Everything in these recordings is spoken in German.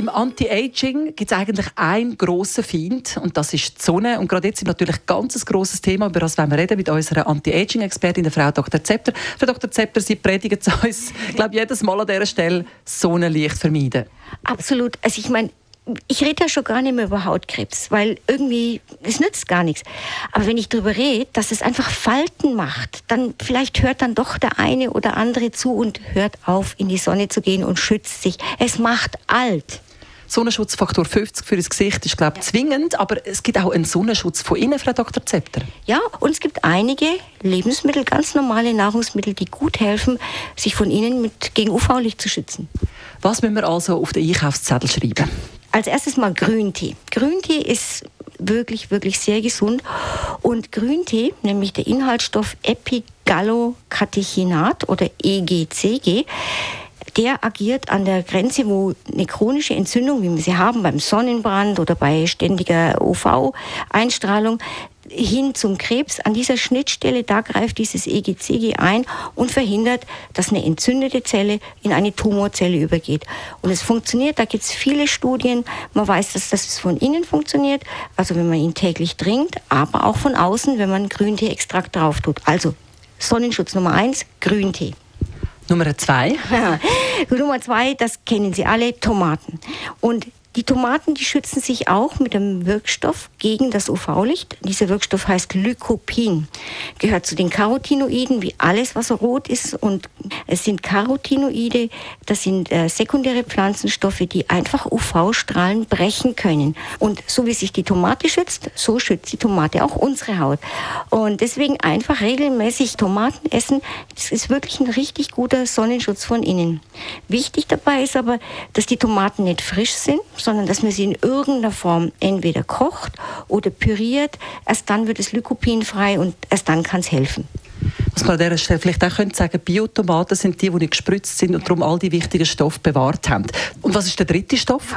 im Anti-Aging gibt es eigentlich einen grossen Feind und das ist die Sonne. Und gerade jetzt ist natürlich ein ganz grosses Thema, über das wir reden mit unserer Anti-Aging-Expertin, Frau Dr. Zepter. Frau Dr. Zepter, Sie predigen zu uns, ich glaube, jedes Mal an dieser Stelle Sonnenlicht vermeiden. Absolut. Also ich meine, ich rede ja schon gar nicht mehr über Hautkrebs, weil irgendwie, es nützt gar nichts. Aber wenn ich darüber rede, dass es einfach Falten macht, dann vielleicht hört dann doch der eine oder andere zu und hört auf, in die Sonne zu gehen und schützt sich. Es macht alt. Sonnenschutzfaktor 50 für das Gesicht ist, glaube ich, ja. zwingend, aber es gibt auch einen Sonnenschutz von innen, Frau Dr. Zepter. Ja, und es gibt einige Lebensmittel, ganz normale Nahrungsmittel, die gut helfen, sich von innen mit, gegen UV-Licht zu schützen. Was müssen wir also auf den Einkaufszettel schreiben? Als erstes mal Grüntee. Grüntee ist wirklich, wirklich sehr gesund. Und Grüntee, nämlich der Inhaltsstoff Epigallocatechinat oder EGCG, der agiert an der Grenze, wo eine chronische Entzündung, wie wir sie haben beim Sonnenbrand oder bei ständiger UV-Einstrahlung, hin zum Krebs. An dieser Schnittstelle, da greift dieses EGCG ein und verhindert, dass eine entzündete Zelle in eine Tumorzelle übergeht. Und es funktioniert, da gibt es viele Studien. Man weiß, dass das von innen funktioniert, also wenn man ihn täglich trinkt, aber auch von außen, wenn man Grüntee-Extrakt drauf tut. Also Sonnenschutz Nummer eins, Grüntee. Nummer zwei? Nummer zwei, das kennen Sie alle, Tomaten. Und die Tomaten, die schützen sich auch mit einem Wirkstoff gegen das UV-Licht. Dieser Wirkstoff heißt Lycopin. Gehört zu den Carotinoiden, wie alles, was rot ist. Und es sind Carotinoide, das sind äh, sekundäre Pflanzenstoffe, die einfach UV-Strahlen brechen können. Und so wie sich die Tomate schützt, so schützt die Tomate auch unsere Haut. Und deswegen einfach regelmäßig Tomaten essen. Das ist wirklich ein richtig guter Sonnenschutz von innen. Wichtig dabei ist aber, dass die Tomaten nicht frisch sind, sondern dass man sie in irgendeiner Form entweder kocht oder püriert. Erst dann wird es Lycopin frei und erst dann kann es helfen. Was man an dieser Stelle vielleicht auch könnte sagen, Biotomaten sind die, die nicht gespritzt sind und darum all die wichtigen Stoffe bewahrt haben. Und was ist der dritte Stoff?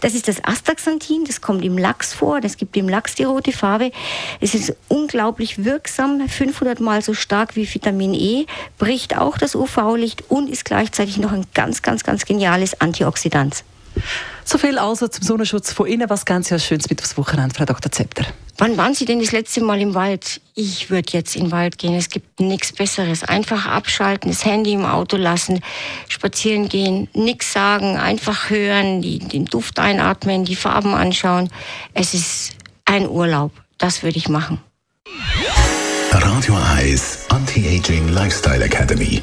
Das ist das Astaxanthin, das kommt im Lachs vor, das gibt im Lachs die rote Farbe. Es ist unglaublich wirksam, 500 Mal so stark wie Vitamin E, bricht auch das UV-Licht und ist gleichzeitig noch ein ganz, ganz, ganz geniales Antioxidant. So viel also zum Sonnenschutz von innen. Was ganz ja Schönes mit aufs Wochenende, Frau Dr. Zepter? Wann waren Sie denn das letzte Mal im Wald? Ich würde jetzt in den Wald gehen. Es gibt nichts Besseres. Einfach abschalten, das Handy im Auto lassen, spazieren gehen, nichts sagen, einfach hören, die, den Duft einatmen, die Farben anschauen. Es ist ein Urlaub. Das würde ich machen. Radio Eyes Anti-Aging Lifestyle Academy.